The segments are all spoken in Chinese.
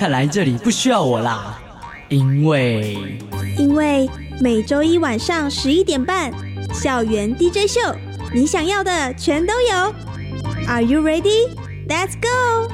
看来这里不需要我啦，因为因为每周一晚上十一点半，校园 DJ 秀，你想要的全都有。Are you ready? Let's go!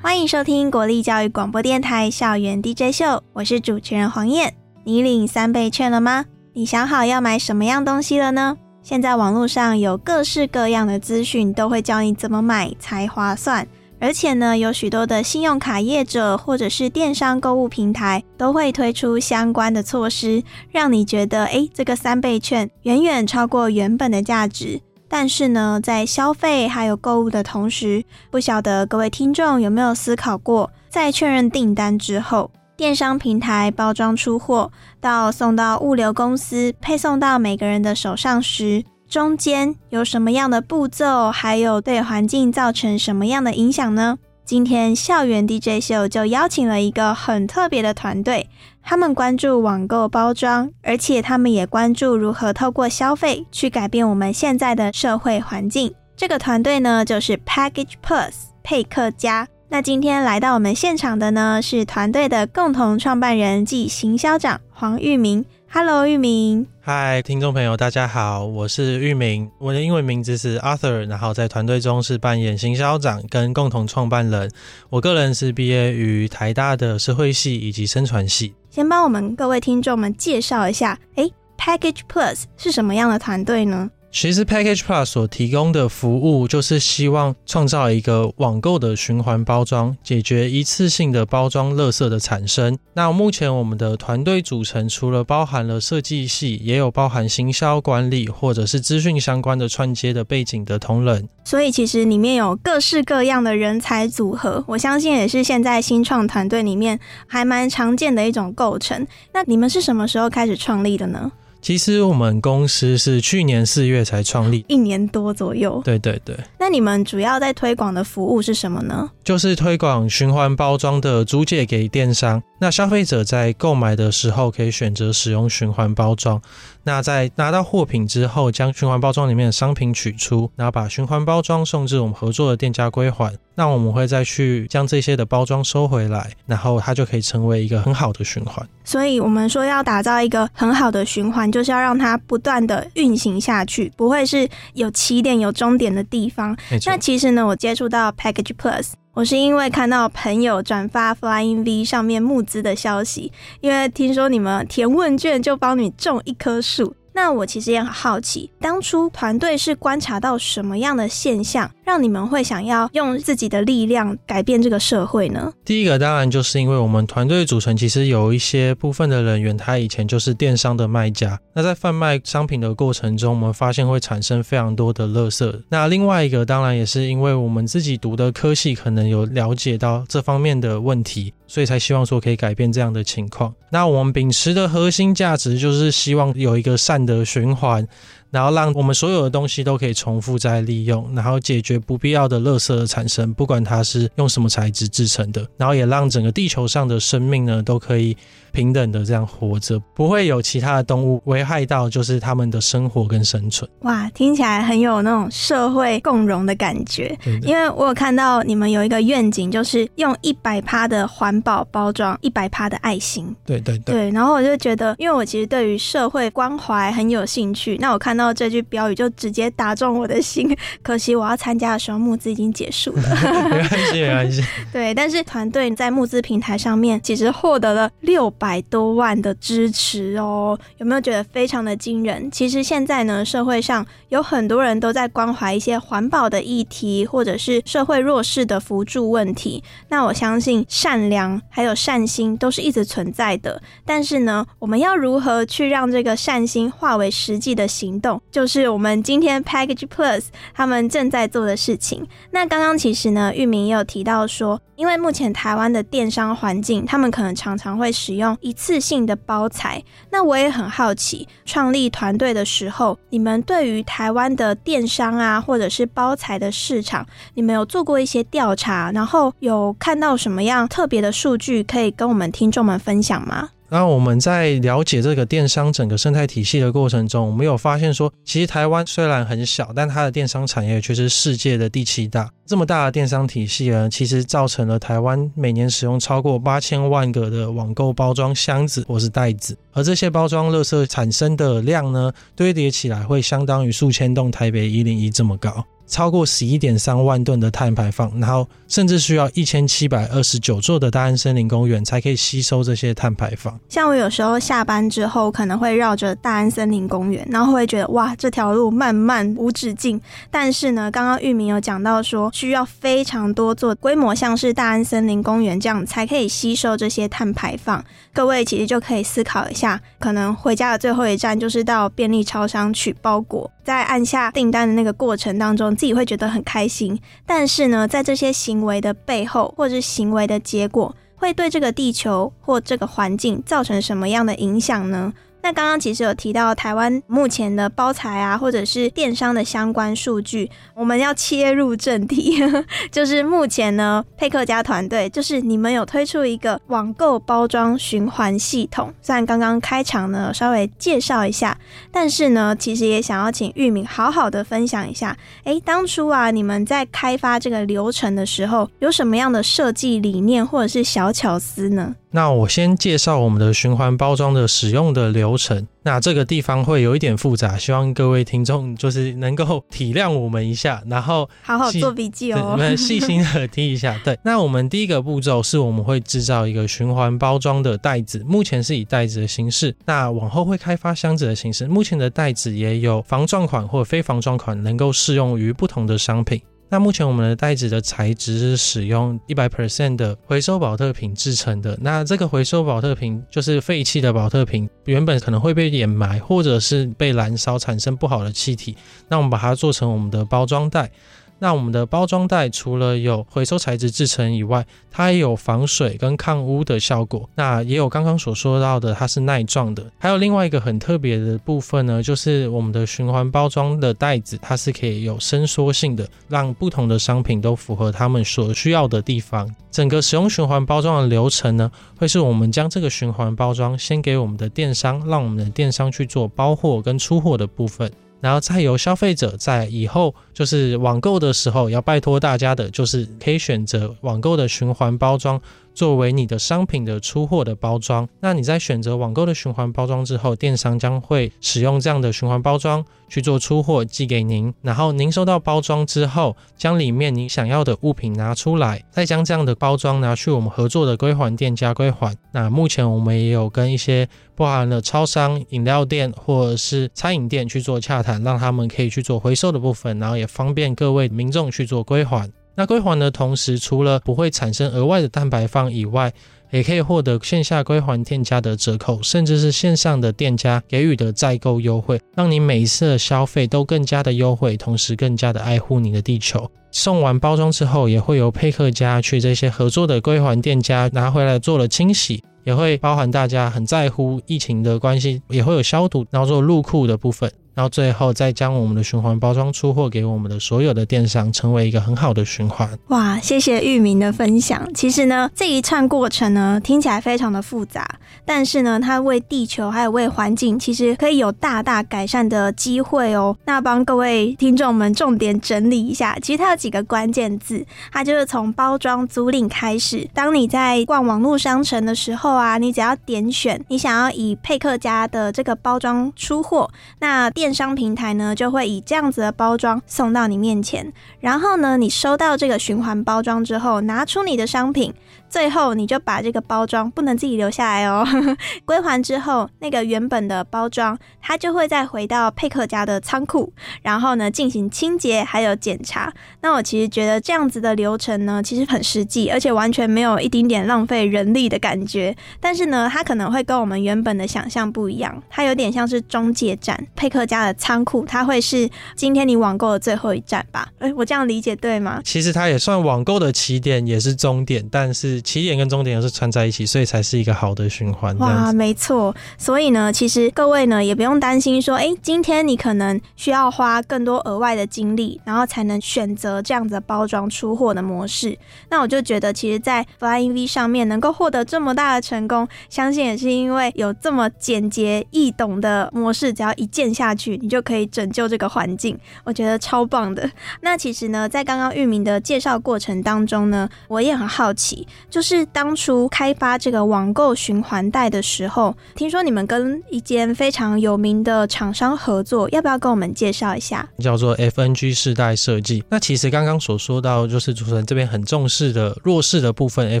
欢迎收听国立教育广播电台校园 DJ 秀，我是主持人黄燕。你领三倍券了吗？你想好要买什么样东西了呢？现在网络上有各式各样的资讯，都会教你怎么买才划算。而且呢，有许多的信用卡业者或者是电商购物平台都会推出相关的措施，让你觉得，诶，这个三倍券远远超过原本的价值。但是呢，在消费还有购物的同时，不晓得各位听众有没有思考过，在确认订单之后，电商平台包装出货到送到物流公司配送到每个人的手上时，中间有什么样的步骤，还有对环境造成什么样的影响呢？今天校园 DJ 秀就邀请了一个很特别的团队，他们关注网购包装，而且他们也关注如何透过消费去改变我们现在的社会环境。这个团队呢，就是 Package Plus 配客家。那今天来到我们现场的呢，是团队的共同创办人暨行销长黄玉明。Hello，玉明。嗨，听众朋友，大家好，我是玉明，我的英文名字是 Arthur，然后在团队中是扮演行销长跟共同创办人。我个人是毕业于台大的社会系以及生传系。先帮我们各位听众们介绍一下，哎，Package Plus 是什么样的团队呢？其实 Package Plus 所提供的服务，就是希望创造一个网购的循环包装，解决一次性的包装垃圾的产生。那目前我们的团队组成，除了包含了设计系，也有包含行销管理或者是资讯相关的串接的背景的同仁。所以其实里面有各式各样的人才组合，我相信也是现在新创团队里面还蛮常见的一种构成。那你们是什么时候开始创立的呢？其实我们公司是去年四月才创立，一年多左右。对对对。那你们主要在推广的服务是什么呢？就是推广循环包装的租借给电商。那消费者在购买的时候可以选择使用循环包装。那在拿到货品之后，将循环包装里面的商品取出，然后把循环包装送至我们合作的店家归还。那我们会再去将这些的包装收回来，然后它就可以成为一个很好的循环。所以，我们说要打造一个很好的循环，就是要让它不断的运行下去，不会是有起点有终点的地方。那其实呢，我接触到 Package Plus。我是因为看到朋友转发 Flying V 上面募资的消息，因为听说你们填问卷就帮你种一棵树。那我其实也很好奇，当初团队是观察到什么样的现象，让你们会想要用自己的力量改变这个社会呢？第一个当然就是因为我们团队组成，其实有一些部分的人员，他以前就是电商的卖家。那在贩卖商品的过程中，我们发现会产生非常多的垃圾。那另外一个当然也是因为我们自己读的科系，可能有了解到这方面的问题。所以才希望说可以改变这样的情况。那我们秉持的核心价值就是希望有一个善的循环。然后让我们所有的东西都可以重复再利用，然后解决不必要的垃圾的产生，不管它是用什么材质制成的，然后也让整个地球上的生命呢都可以平等的这样活着，不会有其他的动物危害到就是他们的生活跟生存。哇，听起来很有那种社会共荣的感觉。因为我有看到你们有一个愿景，就是用一百趴的环保包装，一百趴的爱心。对对对。然后我就觉得，因为我其实对于社会关怀很有兴趣，那我看。到这句标语就直接打中我的心，可惜我要参加的时候募资已经结束了。没关系，没关系。对，但是团队在募资平台上面其实获得了六百多万的支持哦，有没有觉得非常的惊人？其实现在呢，社会上有很多人都在关怀一些环保的议题，或者是社会弱势的扶助问题。那我相信善良还有善心都是一直存在的，但是呢，我们要如何去让这个善心化为实际的行动？就是我们今天 Package Plus 他们正在做的事情。那刚刚其实呢，玉明也有提到说，因为目前台湾的电商环境，他们可能常常会使用一次性的包材。那我也很好奇，创立团队的时候，你们对于台湾的电商啊，或者是包材的市场，你们有做过一些调查，然后有看到什么样特别的数据，可以跟我们听众们分享吗？那我们在了解这个电商整个生态体系的过程中，我们有发现说，其实台湾虽然很小，但它的电商产业却是世界的第七大。这么大的电商体系呢，其实造成了台湾每年使用超过八千万个的网购包装箱子或是袋子，而这些包装垃圾产生的量呢，堆叠起来会相当于数千栋台北一零一这么高。超过十一点三万吨的碳排放，然后甚至需要一千七百二十九座的大安森林公园才可以吸收这些碳排放。像我有时候下班之后，可能会绕着大安森林公园，然后会觉得哇，这条路漫漫无止境。但是呢，刚刚玉明有讲到说，需要非常多座规模像是大安森林公园这样，才可以吸收这些碳排放。各位其实就可以思考一下，可能回家的最后一站就是到便利超商取包裹，在按下订单的那个过程当中。自己会觉得很开心，但是呢，在这些行为的背后，或者是行为的结果，会对这个地球或这个环境造成什么样的影响呢？那刚刚其实有提到台湾目前的包材啊，或者是电商的相关数据，我们要切入正题，就是目前呢，佩克家团队就是你们有推出一个网购包装循环系统。虽然刚刚开场呢稍微介绍一下，但是呢，其实也想要请玉敏好好的分享一下，哎，当初啊你们在开发这个流程的时候，有什么样的设计理念或者是小巧思呢？那我先介绍我们的循环包装的使用的流程。那这个地方会有一点复杂，希望各位听众就是能够体谅我们一下，然后好好做笔记哦，我们 细心的听一下。对，那我们第一个步骤是我们会制造一个循环包装的袋子，目前是以袋子的形式。那往后会开发箱子的形式。目前的袋子也有防撞款或非防撞款，能够适用于不同的商品。那目前我们的袋子的材质是使用一百 percent 的回收保特瓶制成的。那这个回收保特瓶就是废弃的保特瓶，原本可能会被掩埋或者是被燃烧产生不好的气体。那我们把它做成我们的包装袋。那我们的包装袋除了有回收材质制成以外，它也有防水跟抗污的效果。那也有刚刚所说到的，它是耐撞的。还有另外一个很特别的部分呢，就是我们的循环包装的袋子，它是可以有伸缩性的，让不同的商品都符合他们所需要的地方。整个使用循环包装的流程呢，会是我们将这个循环包装先给我们的电商，让我们的电商去做包货跟出货的部分。然后再由消费者在以后就是网购的时候，要拜托大家的，就是可以选择网购的循环包装。作为你的商品的出货的包装，那你在选择网购的循环包装之后，电商将会使用这样的循环包装去做出货寄给您。然后您收到包装之后，将里面你想要的物品拿出来，再将这样的包装拿去我们合作的归还店家归还。那目前我们也有跟一些包含了超商、饮料店或者是餐饮店去做洽谈，让他们可以去做回收的部分，然后也方便各位民众去做归还。那归还的同时，除了不会产生额外的蛋白放以外，也可以获得线下归还店家的折扣，甚至是线上的店家给予的再购优惠，让你每一次的消费都更加的优惠，同时更加的爱护你的地球。送完包装之后，也会由配客家去这些合作的归还店家拿回来做了清洗，也会包含大家很在乎疫情的关系，也会有消毒，然后做入库的部分。然后最后再将我们的循环包装出货给我们的所有的电商，成为一个很好的循环。哇，谢谢玉明的分享。其实呢，这一串过程呢，听起来非常的复杂，但是呢，它为地球还有为环境，其实可以有大大改善的机会哦。那帮各位听众们重点整理一下，其实它有几个关键字，它就是从包装租赁开始。当你在逛网络商城的时候啊，你只要点选你想要以佩克家的这个包装出货，那电电商平台呢，就会以这样子的包装送到你面前，然后呢，你收到这个循环包装之后，拿出你的商品，最后你就把这个包装不能自己留下来哦，归还之后，那个原本的包装它就会再回到佩克家的仓库，然后呢进行清洁还有检查。那我其实觉得这样子的流程呢，其实很实际，而且完全没有一丁点浪费人力的感觉。但是呢，它可能会跟我们原本的想象不一样，它有点像是中介站，佩克家的仓库，它会是今天你网购的最后一站吧？哎，我这样理解对吗？其实它也算网购的起点，也是终点，但是起点跟终点又是串在一起，所以才是一个好的循环。哇，没错。所以呢，其实各位呢也不用担心说，哎，今天你可能需要花更多额外的精力，然后才能选择这样子的包装出货的模式。那我就觉得，其实，在 Flying V 上面能够获得这么大的成功，相信也是因为有这么简洁易懂的模式，只要一键下去，你就可以拯救这个环境。我觉得超棒的。那其实呢，在刚刚域名的介绍过程当中呢，我也很好奇，就是当初开发这个网购循环袋的时候，听说你们跟一间非常有名的厂商合作，要不要跟我们介绍一下？叫做 FNG 世代设计。那其实刚刚所说到，就是主持人这边很重视的弱势的部分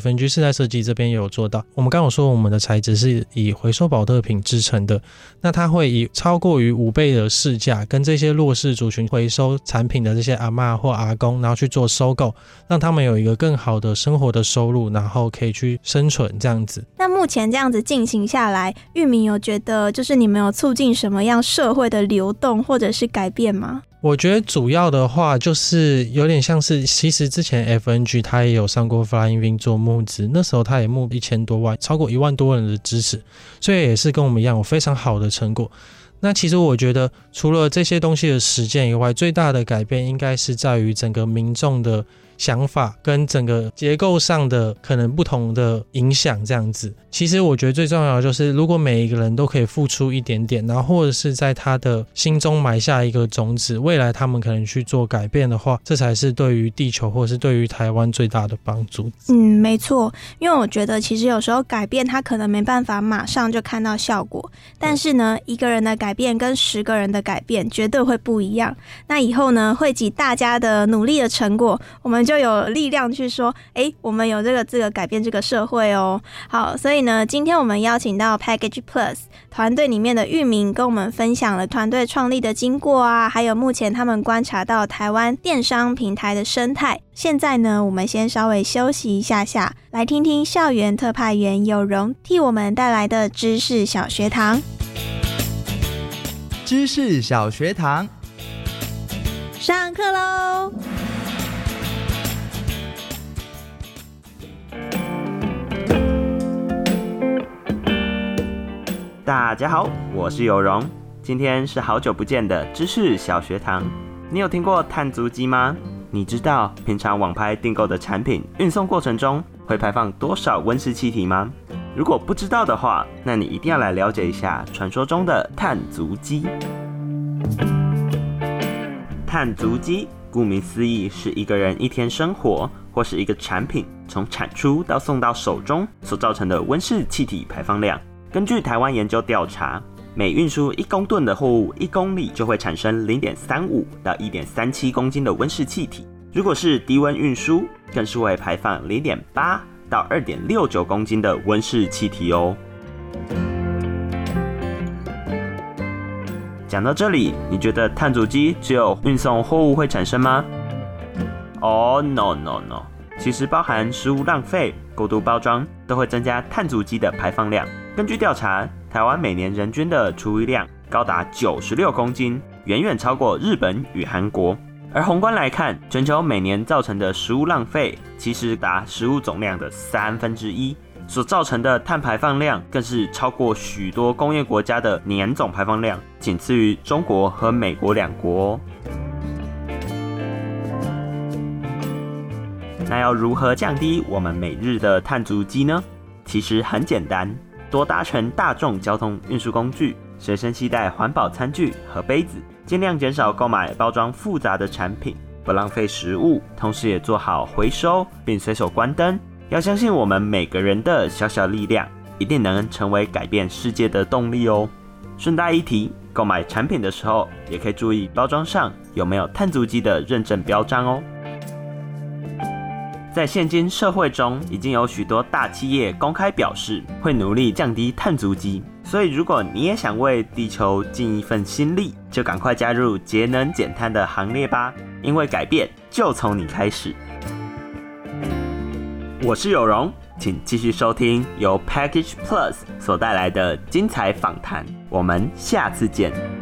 ，FNG 世代设计这边也有做到。我们刚刚说，我们的材质是以回收保特瓶制成的，那它会以超过于五倍的市价，跟这些弱势族群回收产品的这些阿妈或阿公，然后去做收购，让他们有一个更好的生活的收入，然后可以去生存这样子。那目前这样子进行下来，玉明有觉得就是你们有促进什么样社会的流动或者是改变吗？我觉得主要的话就是有点像是，其实之前 FNG 他也有上过 Flying Wing 做募资，那时候他也募一千多万，超过一万多人的支持，所以也是跟我们一样有非常好的成果。那其实我觉得，除了这些东西的实践以外，最大的改变应该是在于整个民众的。想法跟整个结构上的可能不同的影响，这样子。其实我觉得最重要的就是，如果每一个人都可以付出一点点，然后或者是在他的心中埋下一个种子，未来他们可能去做改变的话，这才是对于地球或者是对于台湾最大的帮助。嗯，没错。因为我觉得其实有时候改变他可能没办法马上就看到效果，但是呢，一个人的改变跟十个人的改变绝对会不一样。那以后呢，汇集大家的努力的成果，我们。就有力量去说，哎，我们有这个资格改变这个社会哦。好，所以呢，今天我们邀请到 Package Plus 团队里面的域名，跟我们分享了团队创立的经过啊，还有目前他们观察到台湾电商平台的生态。现在呢，我们先稍微休息一下下，来听听校园特派员有容替我们带来的知识小学堂。知识小学堂，上课喽！大家好，我是有容，今天是好久不见的知识小学堂。你有听过碳足迹吗？你知道平常网拍订购的产品运送过程中会排放多少温室气体吗？如果不知道的话，那你一定要来了解一下传说中的碳足迹。碳足迹顾名思义是一个人一天生活或是一个产品从产出到送到手中所造成的温室气体排放量。根据台湾研究调查，每运输一公吨的货物，一公里就会产生零点三五到一点三七公斤的温室气体。如果是低温运输，更是会排放零点八到二点六九公斤的温室气体哦。讲到这里，你觉得碳足迹只有运送货物会产生吗？哦，no no no，其实包含食物浪费、过度包装，都会增加碳足迹的排放量。根据调查，台湾每年人均的厨余量高达九十六公斤，远远超过日本与韩国。而宏观来看，全球每年造成的食物浪费其实达食物总量的三分之一，所造成的碳排放量更是超过许多工业国家的年总排放量，仅次于中国和美国两国。那要如何降低我们每日的碳足迹呢？其实很简单。多搭乘大众交通运输工具，随身携带环保餐具和杯子，尽量减少购买包装复杂的产品，不浪费食物，同时也做好回收，并随手关灯。要相信我们每个人的小小力量，一定能成为改变世界的动力哦。顺带一提，购买产品的时候，也可以注意包装上有没有碳足迹的认证标章哦。在现今社会中，已经有许多大企业公开表示会努力降低碳足迹。所以，如果你也想为地球尽一份心力，就赶快加入节能减碳的行列吧！因为改变就从你开始。我是有容，请继续收听由 Package Plus 所带来的精彩访谈。我们下次见。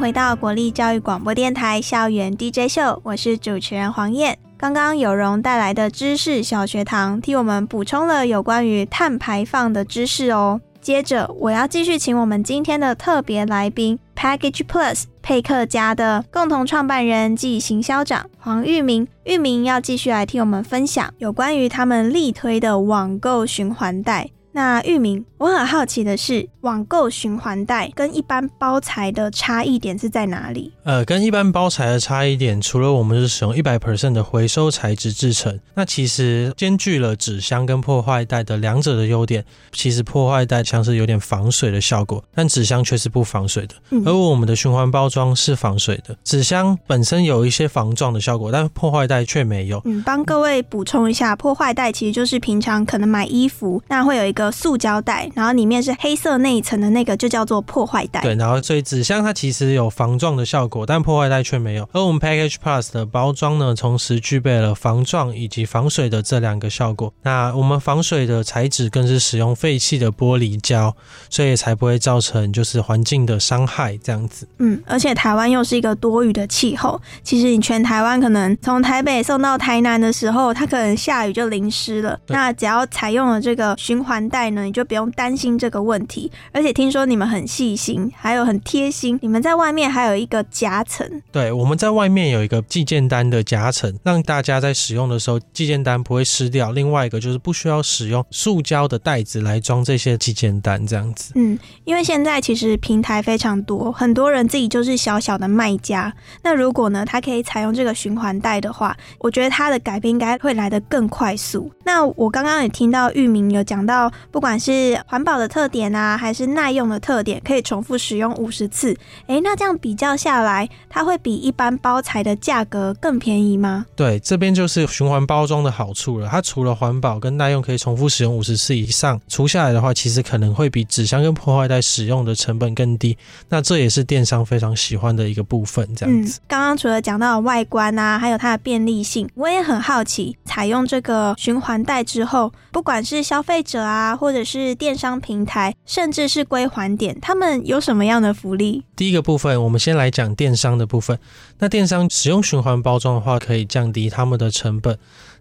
回到国立教育广播电台校园 DJ 秀，我是主持人黄燕。刚刚有容带来的知识小学堂，替我们补充了有关于碳排放的知识哦。接着，我要继续请我们今天的特别来宾 Package Plus 配客家的共同创办人暨行销长黄玉明，玉明要继续来替我们分享有关于他们力推的网购循环袋。那玉明，我很好奇的是，网购循环袋跟一般包材的差异点是在哪里？呃，跟一般包材的差异点，除了我们是使用一百 percent 的回收材质制成，那其实兼具了纸箱跟破坏袋的两者的优点。其实破坏袋像是有点防水的效果，但纸箱却是不防水的。而我们的循环包装是防水的，纸箱本身有一些防撞的效果，但破坏袋却没有。嗯，帮各位补充一下，破坏袋其实就是平常可能买衣服，那会有一个。个塑胶袋，然后里面是黑色那一层的那个就叫做破坏袋。对，然后所以纸箱它其实有防撞的效果，但破坏袋却没有。而我们 Package Plus 的包装呢，同时具备了防撞以及防水的这两个效果。那我们防水的材质更是使用废弃的玻璃胶，所以才不会造成就是环境的伤害这样子。嗯，而且台湾又是一个多雨的气候，其实你全台湾可能从台北送到台南的时候，它可能下雨就淋湿了。那只要采用了这个循环。袋呢，你就不用担心这个问题。而且听说你们很细心，还有很贴心，你们在外面还有一个夹层。对，我们在外面有一个寄件单的夹层，让大家在使用的时候寄件单不会湿掉。另外一个就是不需要使用塑胶的袋子来装这些寄件单，这样子。嗯，因为现在其实平台非常多，很多人自己就是小小的卖家。那如果呢，他可以采用这个循环袋的话，我觉得他的改变应该会来得更快速。那我刚刚也听到域名有讲到。不管是环保的特点啊，还是耐用的特点，可以重复使用五十次。诶，那这样比较下来，它会比一般包材的价格更便宜吗？对，这边就是循环包装的好处了。它除了环保跟耐用，可以重复使用五十次以上，除下来的话，其实可能会比纸箱跟破坏袋使用的成本更低。那这也是电商非常喜欢的一个部分。这样子，刚刚除了讲到外观啊，还有它的便利性，我也很好奇，采用这个循环袋之后，不管是消费者啊。或者是电商平台，甚至是归还点，他们有什么样的福利？第一个部分，我们先来讲电商的部分。那电商使用循环包装的话，可以降低他们的成本。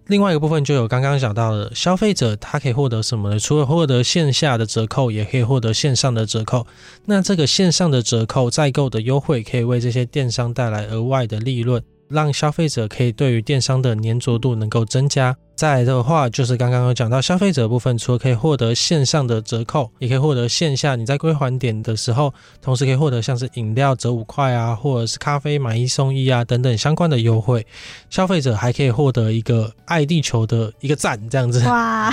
另外一个部分就有刚刚讲到的，消费者他可以获得什么呢？除了获得线下的折扣，也可以获得线上的折扣。那这个线上的折扣再购的优惠，可以为这些电商带来额外的利润，让消费者可以对于电商的粘着度能够增加。再来的话，就是刚刚有讲到消费者部分，除了可以获得线上的折扣，也可以获得线下你在归还点的时候，同时可以获得像是饮料折五块啊，或者是咖啡买一送一啊等等相关的优惠。消费者还可以获得一个爱地球的一个赞，这样子。哇，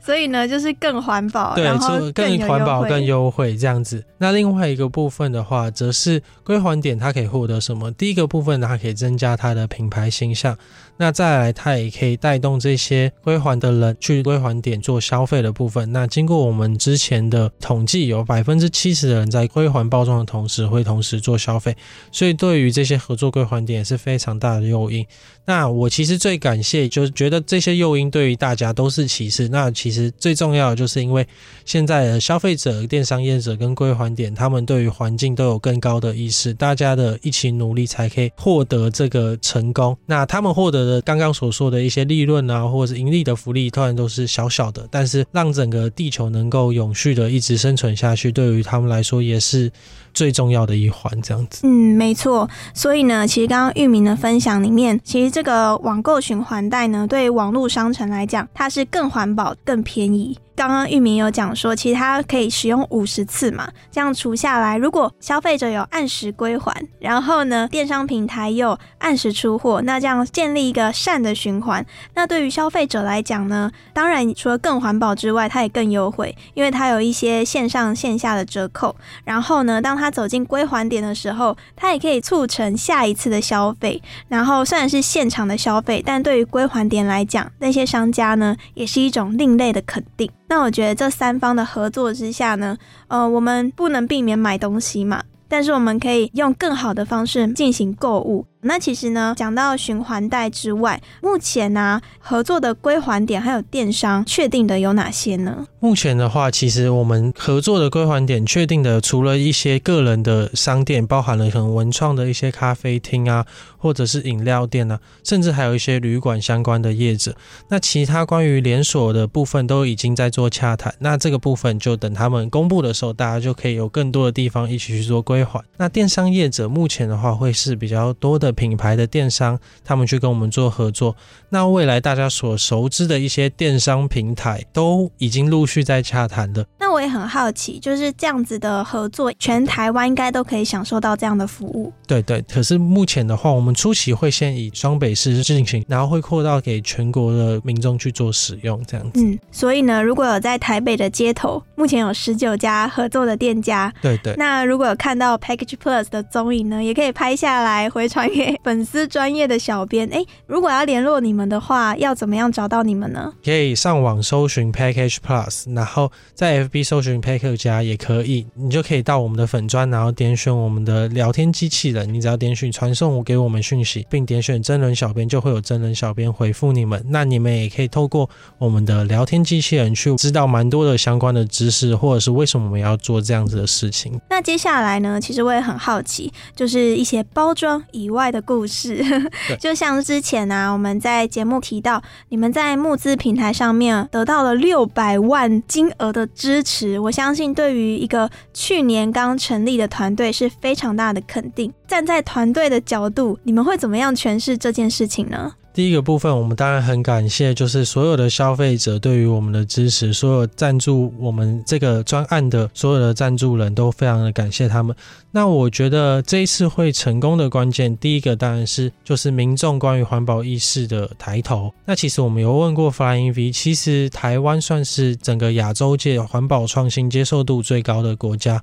所以呢，就是更环保，对，就更环保、更优惠这样子。那另外一个部分的话，则是归还点，它可以获得什么？第一个部分，它可以增加它的品牌形象。那再来，它也可以带动用这些归还的人去归还点做消费的部分。那经过我们之前的统计，有百分之七十的人在归还包装的同时，会同时做消费。所以对于这些合作归还点也是非常大的诱因。那我其实最感谢，就是觉得这些诱因对于大家都是歧视。那其实最重要的就是因为现在的消费者、电商业者跟归还点，他们对于环境都有更高的意识，大家的一起努力才可以获得这个成功。那他们获得的刚刚所说的一些利润啊，或者是盈利的福利，当然都是小小的，但是让整个地球能够永续的一直生存下去，对于他们来说也是。最重要的一环，这样子。嗯，没错。所以呢，其实刚刚玉明的分享里面，其实这个网购循环袋呢，对网络商城来讲，它是更环保、更便宜。刚刚玉明有讲说，其实它可以使用五十次嘛，这样除下来，如果消费者有按时归还，然后呢，电商平台又按时出货，那这样建立一个善的循环，那对于消费者来讲呢，当然除了更环保之外，它也更优惠，因为它有一些线上线下的折扣。然后呢，当他走进归还点的时候，它也可以促成下一次的消费。然后虽然是现场的消费，但对于归还点来讲，那些商家呢，也是一种另类的肯定。那我觉得这三方的合作之下呢，呃，我们不能避免买东西嘛，但是我们可以用更好的方式进行购物。那其实呢，讲到循环贷之外，目前呢合作的归还点还有电商确定的有哪些呢？目前的话，其实我们合作的归还点确定的，除了一些个人的商店，包含了很文创的一些咖啡厅啊，或者是饮料店啊，甚至还有一些旅馆相关的业者。那其他关于连锁的部分都已经在做洽谈，那这个部分就等他们公布的时候，大家就可以有更多的地方一起去做归还。那电商业者目前的话，会是比较多的。品牌的电商，他们去跟我们做合作。那未来大家所熟知的一些电商平台，都已经陆续在洽谈了。那我也很好奇，就是这样子的合作，全台湾应该都可以享受到这样的服务。对对，可是目前的话，我们初期会先以双北市进行，然后会扩到给全国的民众去做使用，这样子。嗯，所以呢，如果有在台北的街头，目前有十九家合作的店家。对对。那如果有看到 Package Plus 的踪影呢，也可以拍下来回传给。粉丝专业的小编，哎，如果要联络你们的话，要怎么样找到你们呢？可以上网搜寻 Package Plus，然后在 FB 搜寻 Package 家也可以，你就可以到我们的粉专，然后点选我们的聊天机器人，你只要点选传送给我们讯息，并点选真人小编，就会有真人小编回复你们。那你们也可以透过我们的聊天机器人去知道蛮多的相关的知识，或者是为什么我们要做这样子的事情。那接下来呢，其实我也很好奇，就是一些包装以外的。故事 就像之前啊，我们在节目提到，你们在募资平台上面得到了六百万金额的支持，我相信对于一个去年刚成立的团队是非常大的肯定。站在团队的角度，你们会怎么样诠释这件事情呢？第一个部分，我们当然很感谢，就是所有的消费者对于我们的支持，所有赞助我们这个专案的所有的赞助人都非常的感谢他们。那我觉得这一次会成功的关键，第一个当然是就是民众关于环保意识的抬头。那其实我们有问过 Flying V，其实台湾算是整个亚洲界环保创新接受度最高的国家。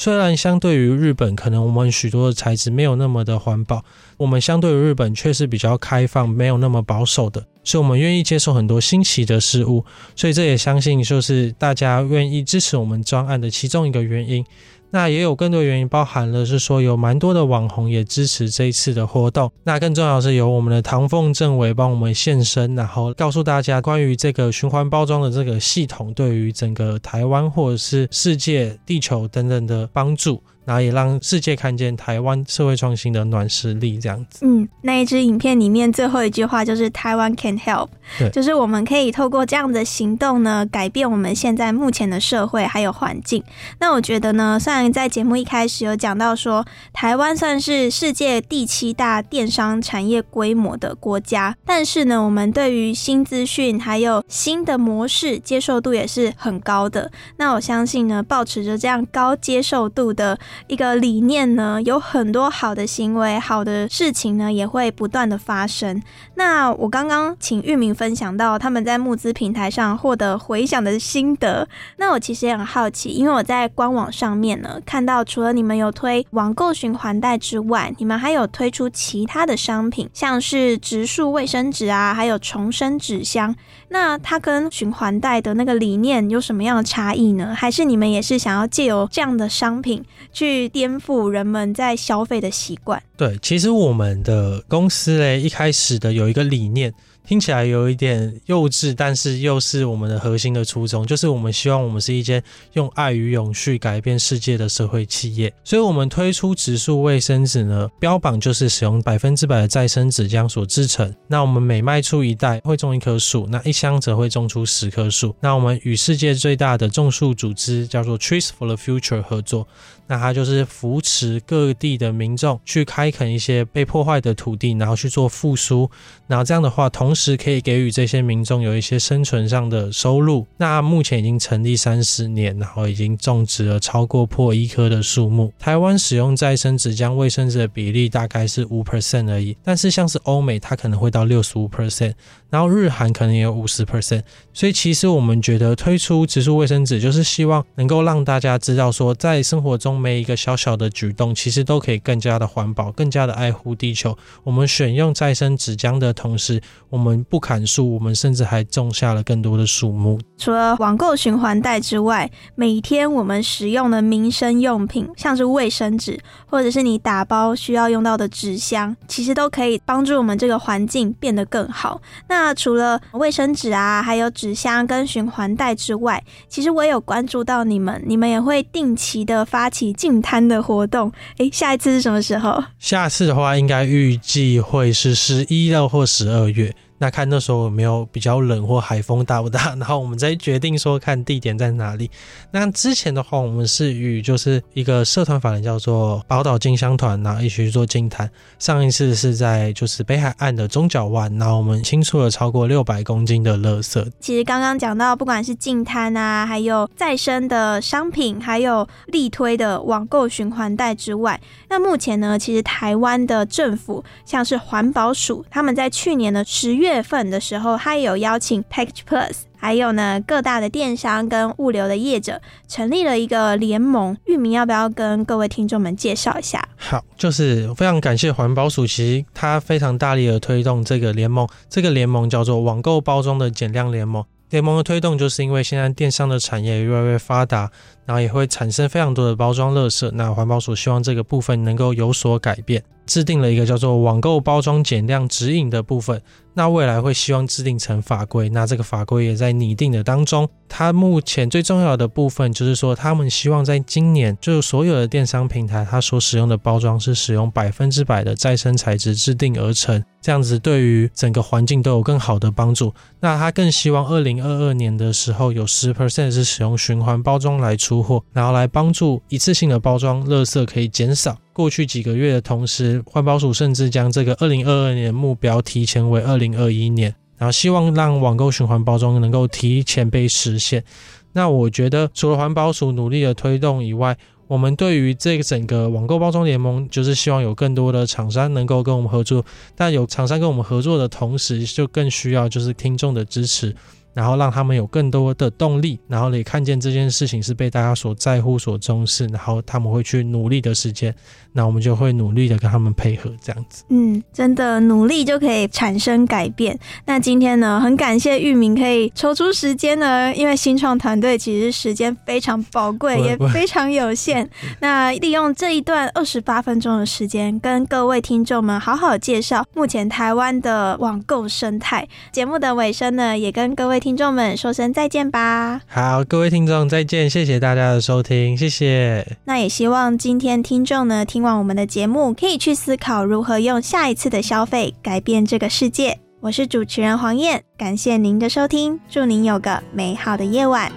虽然相对于日本，可能我们许多的材质没有那么的环保，我们相对于日本却是比较开放，没有那么保守的，所以我们愿意接受很多新奇的事物，所以这也相信就是大家愿意支持我们专案的其中一个原因。那也有更多原因，包含了是说有蛮多的网红也支持这一次的活动。那更重要是有我们的唐凤政委帮我们现身，然后告诉大家关于这个循环包装的这个系统对于整个台湾或者是世界、地球等等的帮助。然后也让世界看见台湾社会创新的暖实力，这样子。嗯，那一支影片里面最后一句话就是“台湾 can help”，就是我们可以透过这样的行动呢，改变我们现在目前的社会还有环境。那我觉得呢，虽然在节目一开始有讲到说，台湾算是世界第七大电商产业规模的国家，但是呢，我们对于新资讯还有新的模式接受度也是很高的。那我相信呢，保持着这样高接受度的。一个理念呢，有很多好的行为、好的事情呢，也会不断的发生。那我刚刚请玉明分享到他们在募资平台上获得回响的心得。那我其实也很好奇，因为我在官网上面呢看到，除了你们有推网购循环袋之外，你们还有推出其他的商品，像是植树卫生纸啊，还有重生纸箱。那它跟循环贷的那个理念有什么样的差异呢？还是你们也是想要借由这样的商品去颠覆人们在消费的习惯？对，其实我们的公司嘞一开始的有一个理念。听起来有一点幼稚，但是又是我们的核心的初衷，就是我们希望我们是一间用爱与永续改变世界的社会企业。所以，我们推出植树卫生纸呢，标榜就是使用百分之百的再生纸浆所制成。那我们每卖出一袋会种一棵树，那一箱则会种出十棵树。那我们与世界最大的种树组织叫做 Trees for the Future 合作。那它就是扶持各地的民众去开垦一些被破坏的土地，然后去做复苏。然后这样的话，同时可以给予这些民众有一些生存上的收入。那目前已经成立三十年，然后已经种植了超过破一棵的树木。台湾使用再生纸浆卫生纸的比例大概是五 percent 而已，但是像是欧美，它可能会到六十五 percent。然后日韩可能也有五十 percent，所以其实我们觉得推出植树卫生纸，就是希望能够让大家知道说，在生活中每一个小小的举动，其实都可以更加的环保，更加的爱护地球。我们选用再生纸浆的同时，我们不砍树，我们甚至还种下了更多的树木。除了网购循环袋之外，每天我们使用的民生用品，像是卫生纸，或者是你打包需要用到的纸箱，其实都可以帮助我们这个环境变得更好。那那除了卫生纸啊，还有纸箱跟循环袋之外，其实我也有关注到你们，你们也会定期的发起净摊的活动。诶，下一次是什么时候？下次的话，应该预计会是十一到或十二月。那看那时候有没有比较冷或海风大不大，然后我们再决定说看地点在哪里。那之前的话，我们是与就是一个社团法人叫做宝岛金香团，然后一起去做净滩。上一次是在就是北海岸的中角湾，然后我们清出了超过六百公斤的垃圾。其实刚刚讲到，不管是净滩啊，还有再生的商品，还有力推的网购循环袋之外，那目前呢，其实台湾的政府像是环保署，他们在去年的十月。月份的时候，他也有邀请 Package Plus，还有呢各大的电商跟物流的业者，成立了一个联盟。域名要不要跟各位听众们介绍一下？好，就是非常感谢环保署，其实他非常大力的推动这个联盟。这个联盟叫做网购包装的减量联盟。联盟的推动，就是因为现在电商的产业越来越发达，然后也会产生非常多的包装垃圾。那环保署希望这个部分能够有所改变。制定了一个叫做网购包装减量指引的部分，那未来会希望制定成法规，那这个法规也在拟定的当中。它目前最重要的部分就是说，他们希望在今年，就是所有的电商平台，它所使用的包装是使用百分之百的再生材质制定而成，这样子对于整个环境都有更好的帮助。那他更希望二零二二年的时候有十 percent 是使用循环包装来出货，然后来帮助一次性的包装垃圾可以减少。过去几个月的同时，环保署甚至将这个二零二二年目标提前为二零二一年，然后希望让网购循环包装能够提前被实现。那我觉得，除了环保署努力的推动以外，我们对于这个整个网购包装联盟，就是希望有更多的厂商能够跟我们合作。但有厂商跟我们合作的同时，就更需要就是听众的支持。然后让他们有更多的动力，然后也看见这件事情是被大家所在乎、所重视，然后他们会去努力的时间，那我们就会努力的跟他们配合，这样子。嗯，真的努力就可以产生改变。那今天呢，很感谢玉明可以抽出时间呢，因为新创团队其实时间非常宝贵，也非常有限。那利用这一段二十八分钟的时间，跟各位听众们好好介绍目前台湾的网购生态。节目的尾声呢，也跟各位听。听众们，说声再见吧。好，各位听众再见，谢谢大家的收听，谢谢。那也希望今天听众呢，听完我们的节目，可以去思考如何用下一次的消费改变这个世界。我是主持人黄燕，感谢您的收听，祝您有个美好的夜晚。